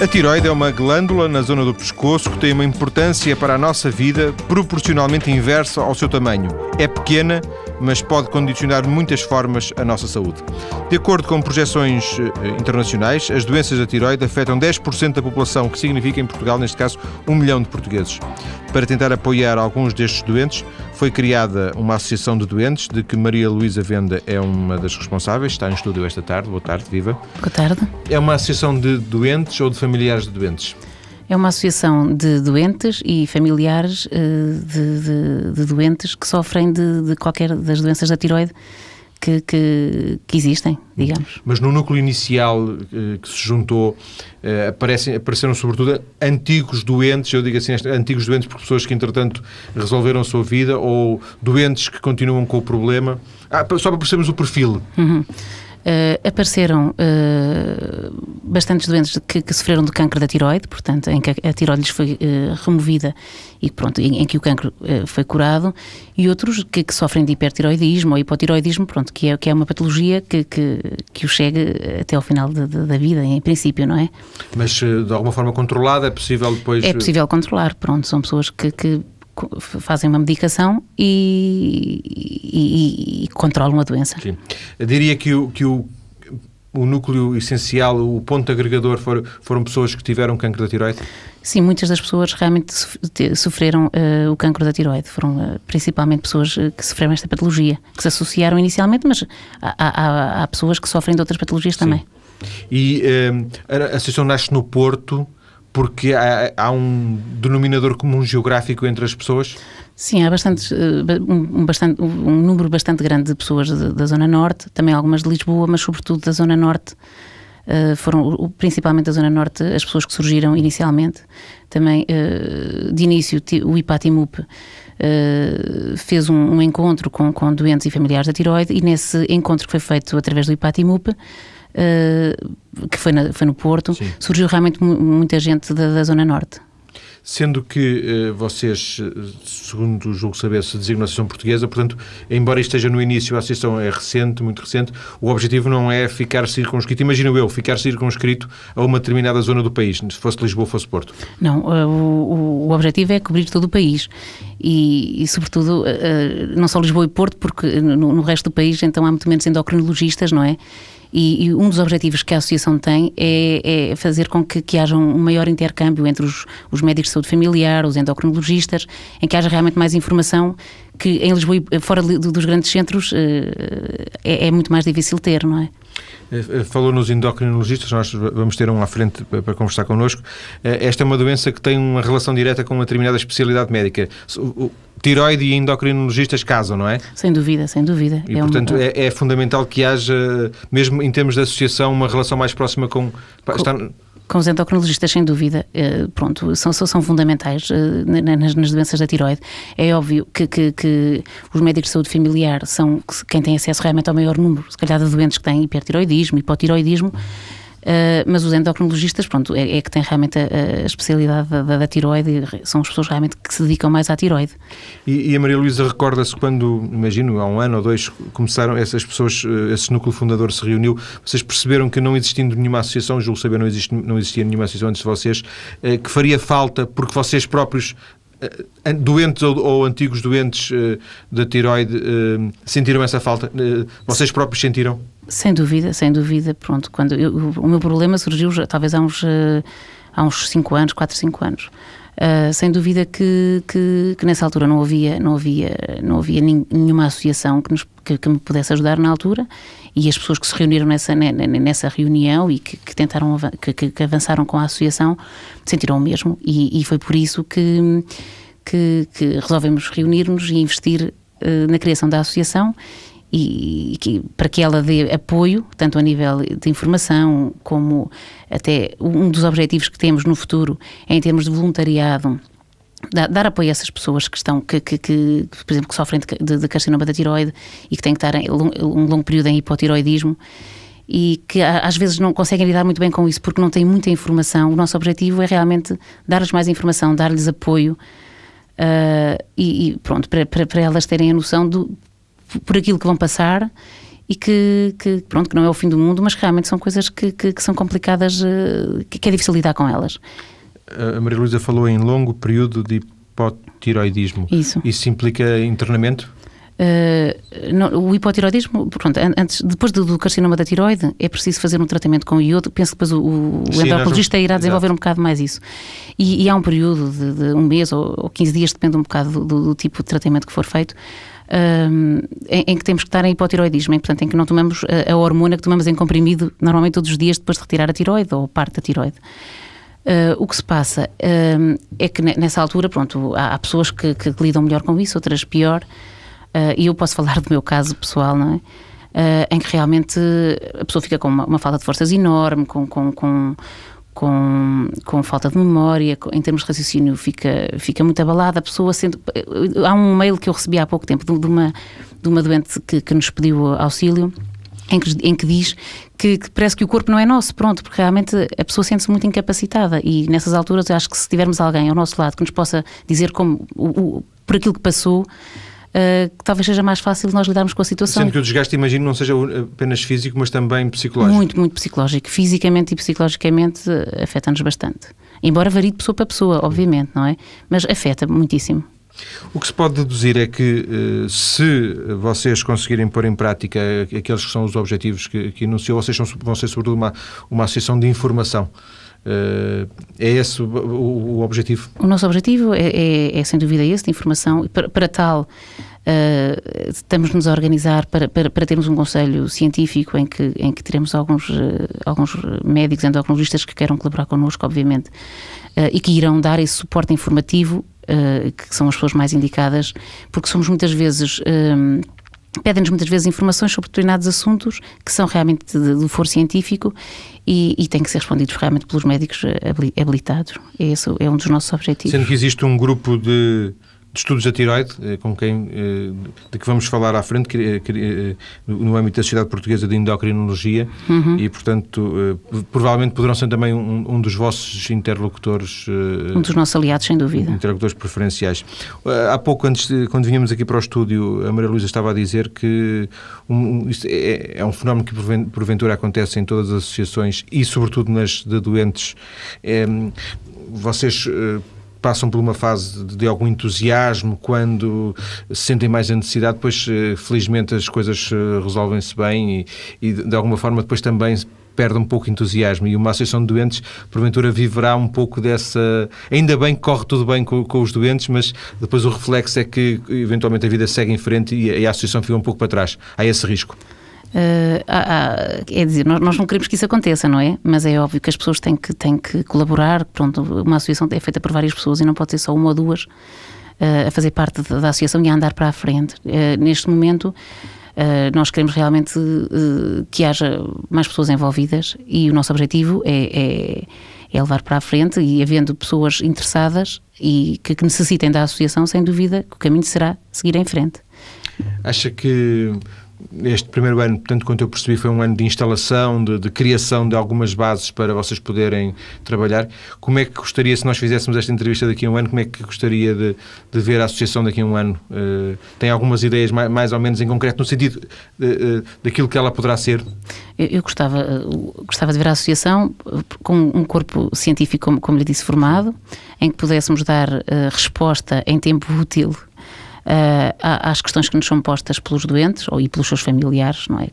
A tiroide é uma glândula na zona do pescoço que tem uma importância para a nossa vida proporcionalmente inversa ao seu tamanho. É pequena, mas pode condicionar de muitas formas a nossa saúde. De acordo com projeções eh, internacionais, as doenças da tiroide afetam 10% da população, o que significa, em Portugal, neste caso, um milhão de portugueses. Para tentar apoiar alguns destes doentes, foi criada uma associação de doentes, de que Maria Luísa Venda é uma das responsáveis, está em estúdio esta tarde. Boa tarde, viva. Boa tarde. É uma associação de doentes ou de familiares de doentes? É uma associação de doentes e familiares eh, de, de, de doentes que sofrem de, de, qualquer das doenças da tiroide que, que, que, existem, digamos. Mas no núcleo inicial eh, que se juntou, eh, aparecem, apareceram sobretudo antigos doentes, eu digo assim, antigos doentes por pessoas que entretanto resolveram a sua vida ou doentes que continuam com o problema. Ah, só para percebermos o perfil. Uhum. Uh, apareceram uh, bastantes doentes que, que, sofreram de câncer da tiroide, portanto, em que a, tiroide lhes foi uh, removida e pronto, em, em que o câncer foi curado, e outros que, que, sofrem de hipertiroidismo ou hipotiroidismo, pronto, que é, que é uma patologia que, que, que o chega até ao final de, de, da vida, em princípio, não é? Mas de alguma forma controlada é possível depois. É possível controlar, pronto, são pessoas que, que fazem uma medicação e, e, e, controlam a doença. Sim. Eu diria que o, que o, o núcleo essencial, o ponto agregador, foram, foram pessoas que tiveram cancro da tiroide? Sim, muitas das pessoas realmente sofreram uh, o cancro da tiroide. Foram uh, principalmente pessoas uh, que sofreram esta patologia, que se associaram inicialmente, mas há, há, há pessoas que sofrem de outras patologias Sim. também. E a associação nasce no Porto porque há, há, um denominador comum geográfico entre as pessoas? Sim, há bastante, eh, um, bastante, um número bastante grande de pessoas da Zona Norte, também algumas de Lisboa, mas sobretudo da Zona Norte. Uh, foram principalmente da Zona Norte as pessoas que surgiram inicialmente. Também, uh, de início, o IPATIMUP uh, fez um, um, encontro com, com doentes e familiares da tiroide e nesse encontro que foi feito através do IPATIMUP, uh, que foi, na, foi no Porto, Sim. surgiu realmente muita gente da, da Zona Norte. Sendo que uh, vocês, eh, segundo julgo saber, se designam a Associação Portuguesa, portanto, embora esteja no início, a Associação é recente, muito recente, o objetivo não é ficar circunscrito, imagino eu, ficar circunscrito a uma determinada zona do país, se fosse Lisboa ou fosse Porto. Não, o, o, objetivo é cobrir todo o país e, e sobretudo, não só Lisboa e Porto, porque no, no resto do país então há muito menos endocrinologistas, não é? E, e, um dos objetivos que a Associação tem é, é fazer com que, que, haja um maior intercâmbio entre os, os, médicos de saúde familiar, os endocrinologistas, em que haja realmente mais informação que em Lisboa, fora dos grandes centros, eh, é, é muito mais difícil ter, não é? Eh, eh, falou nos endocrinologistas, nós vamos ter um à frente para conversar connosco. Esta é uma doença que tem uma relação direta com uma determinada especialidade médica. Tiroide e endocrinologistas casam, não é? Sem dúvida, sem dúvida. E, é portanto, um... é, é, fundamental que haja, mesmo em termos de associação, uma relação mais próxima com... com... Está com os endocrinologistas, sem dúvida, eh, pronto, são, são fundamentais eh, nas, nas doenças da tiroide. É óbvio que, que, que, os médicos de saúde familiar são quem tem acesso realmente ao maior número, se calhar, de doentes que têm hipertiroidismo, hipotiroidismo, Uh, mas os endocrinologistas, pronto, é, é que têm realmente a, a especialidade da, da, tiroide, são as pessoas realmente que se dedicam mais à tiroide. E, e a Maria Luísa recorda-se quando, imagino, há um ano ou dois, começaram essas pessoas, eh, esse núcleo fundador se reuniu, vocês perceberam que não existindo nenhuma associação, julgo saber, não, existe, não existia nenhuma associação antes de vocês, uh, que faria falta, porque vocês próprios doentes ou, ou, antigos doentes uh, da tiroide uh, sentiram essa falta? Uh, vocês próprios sentiram? Sem dúvida, sem dúvida. Pronto, quando eu, o meu problema surgiu talvez há uns uh, há uns 5 anos, 4, 5 anos. Uh, sem dúvida que, que, que, nessa altura não havia, não havia, não havia nenhuma associação que, nos, que, que, me pudesse ajudar na altura e as pessoas que se reuniram nessa, nessa reunião e que, que tentaram que, avançaram com a associação sentiram o mesmo e, e foi por isso que, que, resolvemos reunir-nos e investir uh, na criação da associação e, que, para que ela dê apoio, tanto a nível de informação como até um dos objetivos que temos no futuro é em termos de voluntariado dar, dar apoio a essas pessoas que estão, que, que, que por exemplo, que sofrem de, de, carcinoma da tiroide e que têm que estar em, um longo período em hipotiroidismo e que às vezes não conseguem lidar muito bem com isso porque não têm muita informação. O nosso objetivo é realmente dar-lhes mais informação, dar-lhes apoio uh, e, e, pronto, para, para, para, elas terem a noção do, por aquilo que vão passar e que, que, pronto, que não é o fim do mundo, mas que realmente são coisas que, que, que são complicadas, uh, que, é difícil lidar com elas. A Maria Luísa falou em longo período de hipotiroidismo. Isso. Isso implica internamento? Uh, no, o hipotiroidismo, pronto, antes, depois do, do, carcinoma da tiroide, é preciso fazer um tratamento com iodo. Penso que depois o, o endocrinologista irá desenvolver Exato. um bocado mais isso. E, e há um período de, de, um mês ou, ou 15 dias, depende um bocado do, do, do tipo de tratamento que for feito, em, em, que temos que estar em hipotiroidismo, em, portanto, em que não tomamos a, a, hormona que tomamos em comprimido normalmente todos os dias depois de retirar a tiroide ou parte da tiroide. Uh, o que se passa uh, é que nessa altura, pronto, há, há pessoas que, que, lidam melhor com isso, outras pior, uh, e eu posso falar do meu caso pessoal, não é? em que realmente a pessoa fica com uma, uma falta de forças enorme, com, com, com com, com falta de memória, em termos de raciocínio, fica, fica muito abalada. A pessoa sente. Há um mail que eu recebi há pouco tempo de, de uma, de uma doente que, que nos pediu auxílio. Em que, em que diz que, que, parece que o corpo não é nosso, pronto, porque realmente a pessoa sente-se muito incapacitada e nessas alturas eu acho que se tivermos alguém ao nosso lado que nos possa dizer como, o, o, por aquilo que passou, uh, que talvez seja mais fácil nós lidarmos com a situação. Sendo que o desgaste, imagino, não seja apenas físico, mas também psicológico. Muito, muito psicológico. Fisicamente e psicologicamente uh, afeta-nos bastante. Embora varie de pessoa para pessoa, obviamente, não é? Mas afeta muitíssimo. O que se pode deduzir é que uh, se vocês conseguirem pôr em prática aqueles que são os objetivos que, que enunciou, vocês vão ser sobretudo uma, uma associação de informação. Uh, é esse o, o, objetivo? O nosso objetivo é, é, é, sem dúvida esse, de informação. Para, para tal, uh, estamos-nos a organizar para, para, para, termos um conselho científico em que, em que teremos alguns, uh, alguns médicos endocrinologistas que queiram colaborar connosco, obviamente, e que irão dar esse suporte informativo, que são as pessoas mais indicadas, porque somos muitas vezes pedem-nos muitas vezes informações sobre determinados assuntos que são realmente do foro científico e, e têm que ser respondidos realmente pelos médicos habilitados. Esse é um dos nossos objetivos. Sendo que existe um grupo de de estudos da tiroide, eh, com quem, eh, de que vamos falar à frente, eh, no âmbito da Sociedade Portuguesa de Endocrinologia, uhum. e, portanto, provavelmente poderão ser também um, um, dos vossos interlocutores. Um dos nossos aliados, sem dúvida. Interlocutores preferenciais. Há pouco, antes, quando vinhamos aqui para o estúdio, a Maria Luísa estava a dizer que um, isto é, é, um fenómeno que porventura acontece em todas as associações e, sobretudo, nas de doentes. É, vocês passam por uma fase de, algum entusiasmo quando se sentem mais a necessidade, depois eh, felizmente as coisas eh, resolvem-se bem e, e de alguma forma depois também perde um pouco de entusiasmo e uma associação de doentes, porventura, viverá um pouco dessa. Ainda bem que corre tudo bem com, com os doentes, mas depois o reflexo é que eventualmente a vida segue em frente e e a associação fica um pouco para trás. Há esse risco. Uh, é dizer, nós, nós, não queremos que isso aconteça, não é? Mas é óbvio que as pessoas têm que, têm que colaborar. Pronto, uma associação é feita por várias pessoas e não pode ser só uma ou duas uh, a fazer parte da, da, associação e a andar para a frente. Uh, neste momento, nós queremos realmente que haja mais pessoas envolvidas e o nosso objetivo é, é, é, levar para a frente e havendo pessoas interessadas e que, que necessitem da associação, sem dúvida, o caminho será seguir em frente. Acha que este primeiro ano, tanto quanto eu percebi, foi um ano de instalação, de, de, criação de algumas bases para vocês poderem trabalhar. Como é que gostaria, se nós fizéssemos esta entrevista daqui a um ano, como é que gostaria de, de ver a associação daqui a um ano? Uh, tem algumas ideias mais, mais, ou menos em concreto, no sentido uh, daquilo que ela poderá ser? Eu, eu gostava, uh, gostava de ver a associação com um corpo científico, como, como lhe disse, formado, em que pudéssemos dar resposta em tempo útil uh, às questões que nos são postas pelos doentes ou, e pelos seus familiares, não é?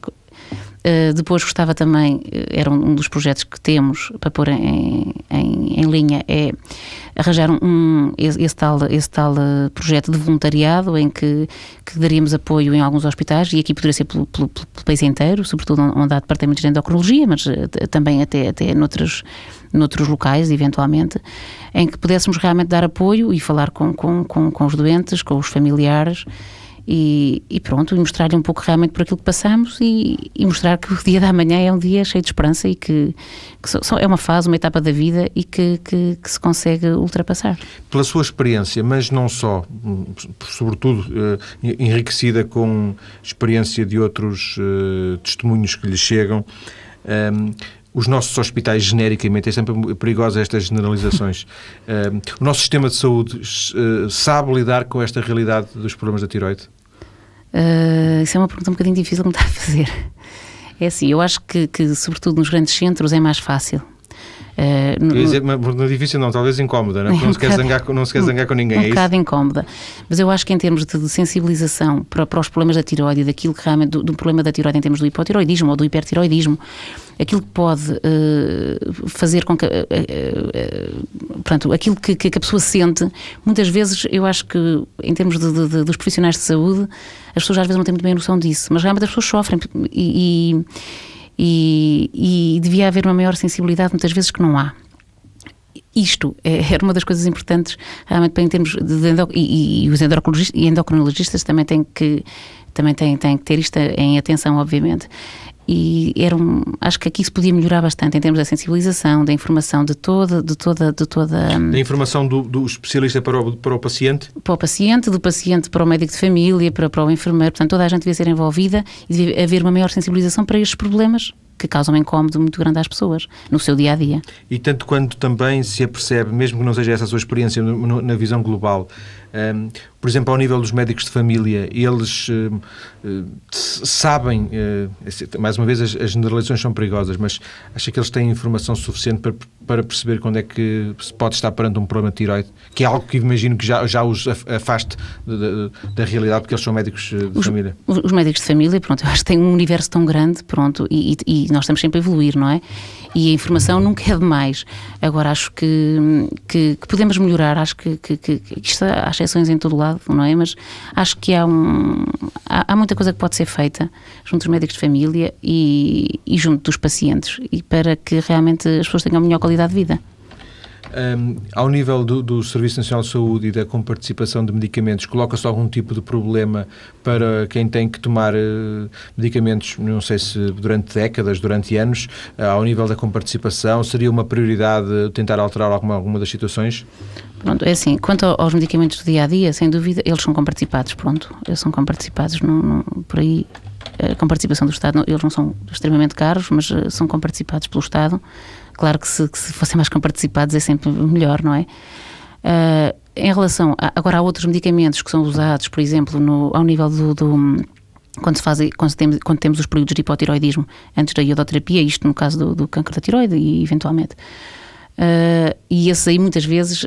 Uh, depois gostava também, eh, era um, dos projetos que temos para pôr em, em, em linha, é arranjar um, esse, esse, tal, esse tal projeto de voluntariado em que, que daríamos apoio em alguns hospitais e aqui poderia ser pelo, pelo, pelo país inteiro, sobretudo onde há departamentos de endocrinologia, mas também até, até noutros, noutros locais, eventualmente, em que pudéssemos realmente dar apoio e falar com, com, com, com os doentes, com os familiares e, e, pronto, e mostrar-lhe um pouco realmente por aquilo que passamos e, e, mostrar que o dia da manhã é um dia cheio de esperança e que, que é uma fase, uma etapa da vida e que, que, que, se consegue ultrapassar. Pela sua experiência, mas não só, sobretudo eh, enriquecida com experiência de outros uh, testemunhos que lhe chegam, ehm, os nossos hospitais, genericamente, é sempre perigosa estas generalizações. Uh, o nosso sistema de saúde uh, sabe lidar com esta realidade dos problemas da tiroide? Uh, isso é uma pergunta um bocadinho difícil que me está a fazer. É assim, eu acho que, que sobretudo nos grandes centros, é mais fácil. Uh, dizer, mas não é difícil não, talvez incómoda, não, é? não, um se, quer zangar, não se quer zangar com ninguém. Um é bocado incómoda. Mas eu acho que em termos de, de sensibilização para, para, os problemas da tiroide, daquilo que realmente, do, do, problema da tiroide em termos do hipotiroidismo ou do hipertiroidismo, aquilo que pode uh, fazer com que. Uh, portanto, aquilo que, que, a pessoa sente, muitas vezes eu acho que, em termos de, de, dos profissionais de saúde, as pessoas às vezes não têm muito bem a noção disso, mas realmente as pessoas sofrem e, e e, e devia haver uma maior sensibilidade, muitas vezes que não há. Isto é, era uma das coisas importantes realmente em termos de, de e, e, os endocrinologistas, e endocrinologistas também têm que também têm, têm que ter isto em atenção obviamente e era um, acho que aqui se podia melhorar bastante em termos da sensibilização, da informação de toda, de toda, de toda. Da informação do, do especialista para o, para o paciente? Para o paciente, do paciente para o médico de família, para, para o enfermeiro, portanto toda a gente devia ser envolvida e devia haver uma maior sensibilização para estes problemas que causam um incómodo muito grande às pessoas no seu dia a dia. E tanto quanto também se apercebe, mesmo que não seja essa a sua experiência na visão global, um, por exemplo, ao nível dos médicos de família, eles uh, uh, sabem, uh, mais uma vez as, as, generalizações são perigosas, mas acha que eles têm informação suficiente para, para perceber quando é que se pode estar perante um problema de tiroide, que é algo que imagino que já, já os afaste da realidade, porque eles são médicos de os, família. Os, médicos de família, pronto, eu acho que têm um universo tão grande, pronto, e, e, e nós estamos sempre a evoluir, não é? E a informação nunca é demais. Agora, acho que, que, que podemos melhorar, acho que, que, que isto há exceções em todo lado, não é? Mas acho que há, um, há, há, muita coisa que pode ser feita junto dos médicos de família e, e junto dos pacientes, e para que realmente as pessoas tenham melhor qualidade de vida. Um, ao nível do, do, Serviço Nacional de Saúde e da comparticipação de medicamentos, coloca-se algum tipo de problema para quem tem que tomar uh, medicamentos, não sei se durante décadas, durante anos, uh, ao nível da comparticipação? Seria uma prioridade tentar alterar alguma, alguma das situações? Pronto, é assim, quanto aos medicamentos do dia a dia, sem dúvida, eles são comparticipados, pronto, eles são comparticipados por aí. Eh, com participação do Estado, eles não são extremamente caros, mas são comparticipados pelo Estado Claro que se, que se fossem mais comparticipados é sempre melhor, não é? Uh, em relação a, agora há outros medicamentos que são usados, por exemplo, no, ao nível do, do quando, se faz, quando, temos, quando temos os períodos de hipotiroidismo antes da iodoterapia, isto no caso do, do câncer da tiroide e eventualmente. Uh, e esses aí muitas vezes,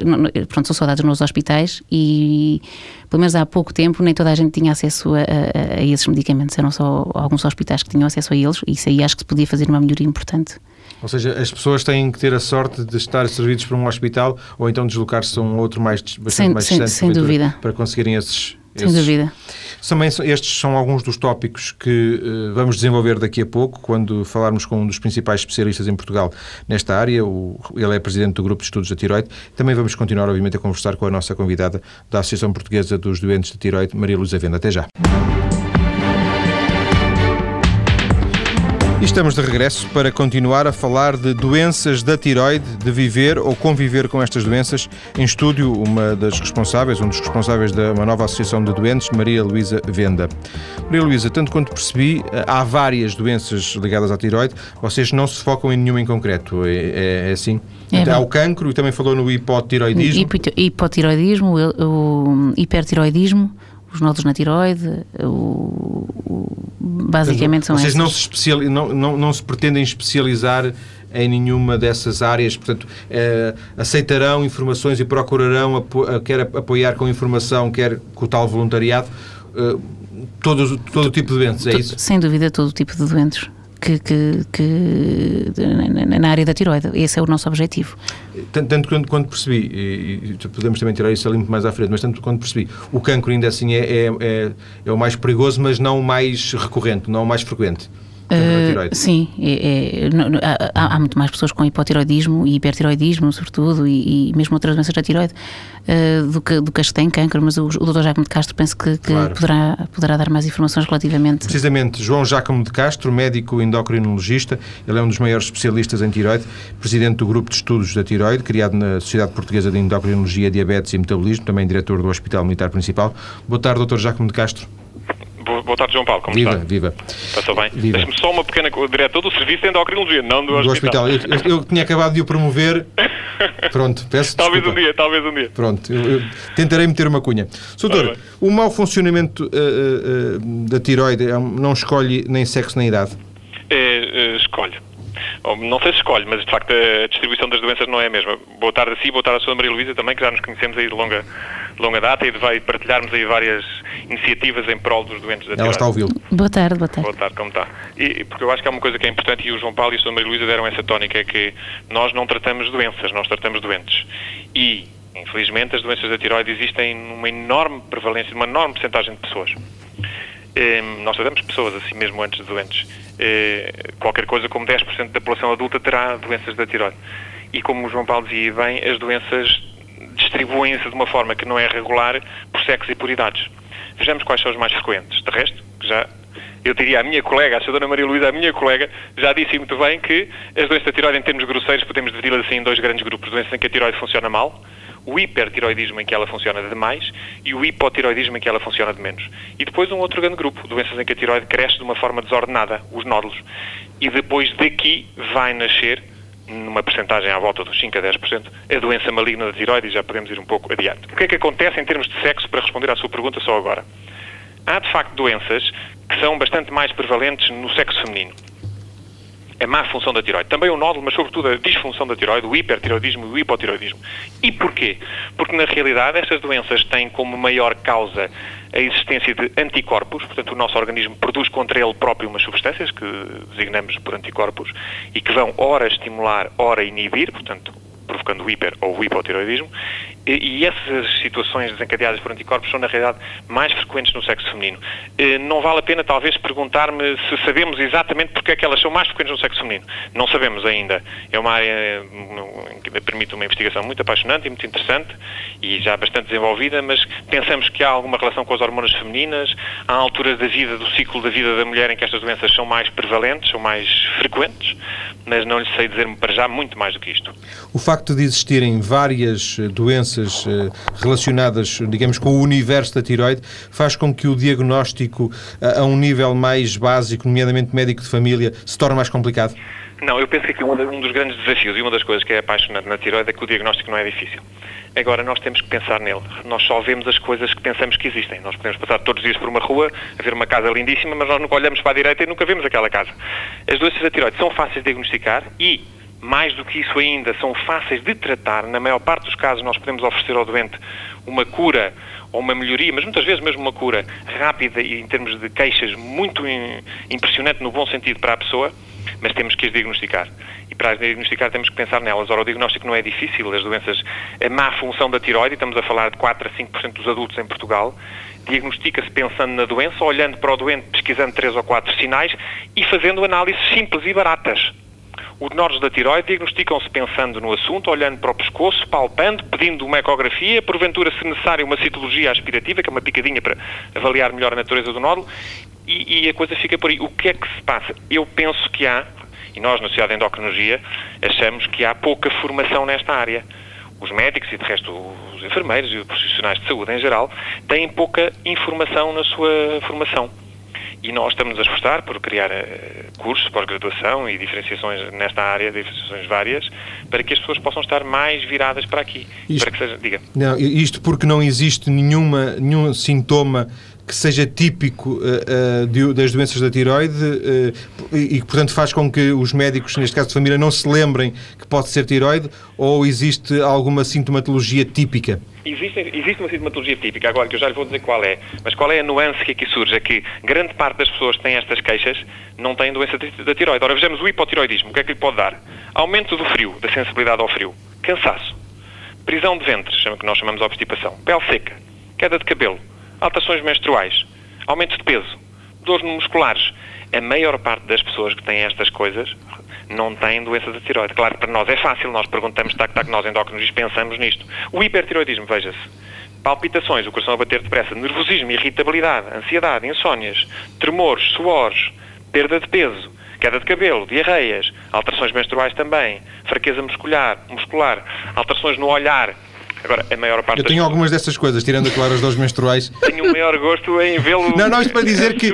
pronto, são saudades nos hospitais e pelo menos há pouco tempo nem toda a gente tinha acesso a, a, a esses medicamentos, eram só alguns hospitais que tinham acesso a eles e isso aí acho que se podia fazer uma melhoria importante. Ou seja, as pessoas têm que ter a sorte de estar servidos por um hospital ou então deslocar-se a um outro mais, bastante sem, mais sem, distante sem dúvida. para conseguirem esses, sem dúvida. Também estes são alguns dos tópicos que uh, vamos desenvolver daqui a pouco, quando falarmos com um dos principais especialistas em Portugal nesta área. O, ele é presidente do Grupo de Estudos da Tiroide. Também vamos continuar, obviamente, a conversar com a nossa convidada da Associação Portuguesa dos Doentes de Tiroide, Maria Luísa Venda. Até já. E estamos de regresso para continuar a falar de doenças da tiroide, de viver ou conviver com estas doenças. Em estúdio, uma das responsáveis, um dos responsáveis da uma nova associação de doentes, Maria Luísa Venda. Maria Luísa, tanto quanto percebi, há várias doenças ligadas à tiroide, vocês não se focam em nenhuma em concreto, é, é, é assim? É há o cancro e também falou no hipotiroidismo. Hipotiroidismo, o hipertiroidismo, os nódulos na tiroide, o, o, basicamente são Vocês não se, especial, não, não, não se pretendem especializar em nenhuma dessas áreas, portanto, eh, aceitarão informações e procurarão, apo, quer apoiar com informação, quer com o tal voluntariado, eh, todo, todo o tipo de doentes, é isso? Sem dúvida, todo o tipo de doentes que, que, que, na área da tiroide. Esse é o nosso objetivo. Tanto, tanto quando, quando, percebi, e, podemos também tirar isso ali muito mais à frente, mas tanto quando percebi, o cancro ainda assim é, é, é, é o mais perigoso, mas não o mais recorrente, não o mais frequente. Uh, sim, é, é, há, há, muito mais pessoas com hipotiroidismo e hipertiroidismo, sobretudo, e, e mesmo outras doenças da tiroide, uh, do, que, do que as que têm câncer, mas o, o Dr. Jacomo de Castro penso que, que claro. poderá, poderá dar mais informações relativamente. Precisamente, João Jacomo de Castro, médico endocrinologista, ele é um dos maiores especialistas em tiroide, presidente do grupo de estudos da tiroide, criado na Sociedade Portuguesa de Endocrinologia, Diabetes e Metabolismo, também diretor do Hospital Militar Principal. Boa tarde, Dr. Jacomo de Castro. Boa tarde, João Paulo. Como viva, está? Viva, Passou bem? Deixa-me só uma pequena... Diretor do Serviço de Endocrinologia, não do, do hospital. hospital. Eu, eu, tinha acabado de o promover. Pronto, peço Talvez desculpa. um dia, talvez um dia. Pronto, eu, eu tentarei meter uma cunha. Doutor, o mau funcionamento uh, uh, da tiroide não escolhe nem sexo nem idade? É, escolhe. Não sei se escolhe, mas de facto a distribuição das doenças não é a mesma. Boa tarde a si, boa tarde à sua Maria Luísa também, que já nos conhecemos aí de longa, longa data e de partilharmos aí várias iniciativas em prol dos doentes da tiroide. Ela está a ouvi-lo. Boa tarde, boa tarde. Boa tarde, como está? E, porque eu acho que há uma coisa que é importante e o João Paulo e a sua Maria Luísa deram essa tónica, é que nós não tratamos doenças, nós tratamos doentes. E, infelizmente, as doenças da tiroide existem numa enorme prevalência, numa enorme porcentagem de pessoas. Ehm, nós tratamos pessoas assim mesmo antes de doentes. Eh, qualquer coisa como 10% da população adulta terá doenças da tiroide. E como o João Paulo dizia bem, as doenças distribuem-se de uma forma que não é regular por sexos e por idades. Vejamos quais são os mais frequentes. De resto, já eu diria a minha colega, a Sra. Maria Luísa, a minha colega, já disse muito bem que as doenças da tiroide, em termos grosseiros, podemos dividi-las assim em dois grandes grupos. Doenças em que a tiroide funciona mal, o hipertiroidismo em que ela funciona de mais e o hipotiroidismo em que ela funciona de menos. E depois um outro grande grupo, doenças em que a tiroide cresce de uma forma desordenada, os nódulos. E depois daqui vai nascer, numa percentagem à volta dos 5 a 10%, a doença maligna da tiroide e já podemos ir um pouco adiante. O que é que acontece em termos de sexo, para responder à sua pergunta só agora? Há, de facto, doenças que são bastante mais prevalentes no sexo feminino a má função da tiroide. Também o nódulo, mas sobretudo a disfunção da tiroide, o hipertiroidismo e o hipotiroidismo. E porquê? Porque na realidade estas doenças têm como maior causa a existência de anticorpos, portanto o nosso organismo produz contra ele próprio umas substâncias que designamos por anticorpos e que vão ora estimular, ora inibir, portanto provocando o hiper ou o hipotiroidismo, e, essas situações desencadeadas por anticorpos são, na realidade, mais frequentes no sexo feminino. Não vale a pena, talvez, perguntar-me se sabemos exatamente porque é que elas são mais frequentes no sexo feminino. Não sabemos ainda. É uma área que permite uma investigação muito apaixonante e muito interessante e já bastante desenvolvida, mas pensamos que há alguma relação com as hormonas femininas, há alturas da vida, do ciclo da vida da mulher em que estas doenças são mais prevalentes, são mais frequentes, mas não lhe sei dizer-me para já muito mais do que isto. O facto de existirem várias eh, doenças eh, relacionadas, digamos, com o universo da tiroide, faz com que o diagnóstico a um nível mais básico, nomeadamente médico de família, se torne mais complicado? Não, eu penso que um dos grandes desafios e uma das coisas que é apaixonante na tiroide é que o diagnóstico não é difícil. Agora, nós temos que pensar nele. Nós só vemos as coisas que pensamos que existem. Nós podemos passar todos os dias por uma rua, a ver uma casa lindíssima, mas nós nunca olhamos para a direita e nunca vemos aquela casa. As doenças da tiroide são fáceis de diagnosticar e, mais do que isso ainda, são fáceis de tratar. Na maior parte dos casos, nós podemos oferecer ao doente uma cura ou uma melhoria, mas muitas vezes mesmo uma cura rápida e em termos de queixas muito impressionante no bom sentido para a pessoa, mas temos que as diagnosticar. E para as diagnosticar temos que pensar nelas. Ora, o diagnóstico não é difícil. As doenças, a má função da tiroide, estamos a falar de 4 a 5% dos adultos em Portugal, diagnostica-se pensando na doença, olhando para o doente, pesquisando 3 ou 4 sinais e fazendo análises simples e baratas. Os nódulos da tiroide diagnosticam-se pensando no assunto, olhando para o pescoço, palpando, pedindo uma ecografia, porventura, se necessário, uma citologia aspirativa, que é uma picadinha para avaliar melhor a natureza do nódulo, e, e a coisa fica por aí. O que é que se passa? Eu penso que há, e nós na Sociedade de Endocrinologia achamos que há pouca formação nesta área. Os médicos e, de resto, os enfermeiros e os profissionais de saúde em geral têm pouca informação na sua formação. E nós estamos a esforçar por criar uh, cursos pós-graduação e diferenciações nesta área, diferenciações várias, para que as pessoas possam estar mais viradas para aqui. Isto, para que seja, diga. Não, isto porque não existe nenhuma, nenhum sintoma que seja típico uh, uh, de, das doenças da tiroide uh, e que, portanto, faz com que os médicos, neste caso de família, não se lembrem que pode ser tiroide ou existe alguma sintomatologia típica? Existe, existe uma sintomatologia típica, agora que eu já lhe vou dizer qual é, mas qual é a nuance que aqui surge? É que grande parte das pessoas que têm estas queixas não têm doença da tiroide. Ora, vejamos o hipotiroidismo, o que é que lhe pode dar? Aumento do frio, da sensibilidade ao frio, cansaço, prisão de ventre, que nós chamamos de obstipação, pele seca, queda de cabelo, alterações menstruais, aumento de peso, dores musculares. A maior parte das pessoas que têm estas coisas não têm doença da tiroide. Claro que para nós é fácil, nós perguntamos, tac, tac, nós endócrinos pensamos nisto. O hipertiroidismo, veja-se. Palpitações, o coração a bater depressa, nervosismo, irritabilidade, ansiedade, insónias, tremores, suores, perda de peso, queda de cabelo, diarreias, alterações menstruais também, fraqueza muscular, muscular alterações no olhar, Agora, a maior parte Eu tenho das... algumas dessas coisas, tirando, claro, as dores menstruais. Tenho o maior gosto em vê-lo. Não, não, isto para dizer que.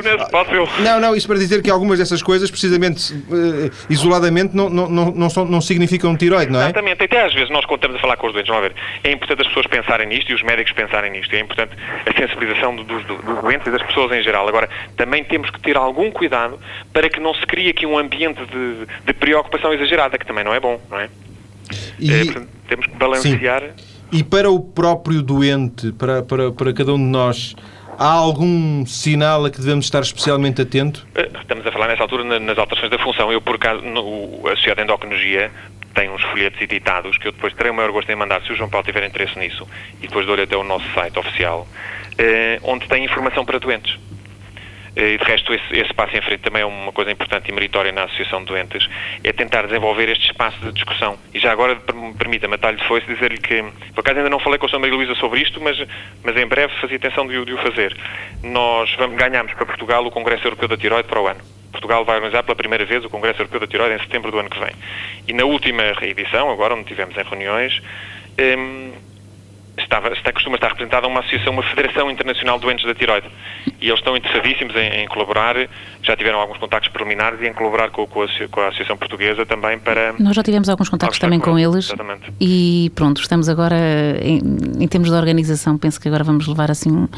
Não, não, isto para dizer que algumas dessas coisas, precisamente eh, isoladamente, não, não, não, não, são, não significam tiroide, não é? Exatamente, até às vezes nós contamos a falar com os doentes, vamos ver, é importante as pessoas pensarem nisto e os médicos pensarem nisto, é importante a sensibilização do- dos, dos doentes e das pessoas em geral. Agora, também temos que ter algum cuidado para que não se crie aqui um ambiente de, de preocupação exagerada, que também não é bom, não é? E- É, portanto, temos que balancear. E para o próprio doente, para, para, para cada um de nós, há algum sinal a que devemos estar especialmente atento? Eh, Estamos a falar nessa altura na- nas alterações da função. Eu, por acaso, no, a Sociedade de Endocrinologia tem uns folhetos editados que eu depois terei o maior gosto em mandar, se o João Paulo tiver interesse nisso, e depois dou-lhe até o nosso site oficial, eh, onde tem informação para doentes. Eh, E de resto, esse, esse passo em frente também é uma coisa importante e meritória na Associação de Doentes, é tentar desenvolver este espaço de discussão. E já agora, per- permita-me, atalho de foice, dizer-lhe que, por acaso ainda não falei com a Sra. Maria Luísa sobre isto, mas, mas em breve fazia intenção de, de o fazer. Nós vamos, ganhamos para Portugal o Congresso Europeu da Tiroide para o ano. Portugal vai organizar pela primeira vez o Congresso Europeu da Tiroide em setembro do ano que vem. E na última reedição, agora onde tivemos em reuniões, hum, estava, está, costuma estar representada uma associação, uma Federação Internacional de Doentes da Tiroide. E eles estão interessadíssimos em, em colaborar, já tiveram alguns contactos preliminares e em colaborar com, com a, com a Associação Portuguesa também para... Nós já tivemos alguns contactos também com eles Exatamente. e pronto, estamos agora, em, em termos de organização, penso que agora vamos levar assim um,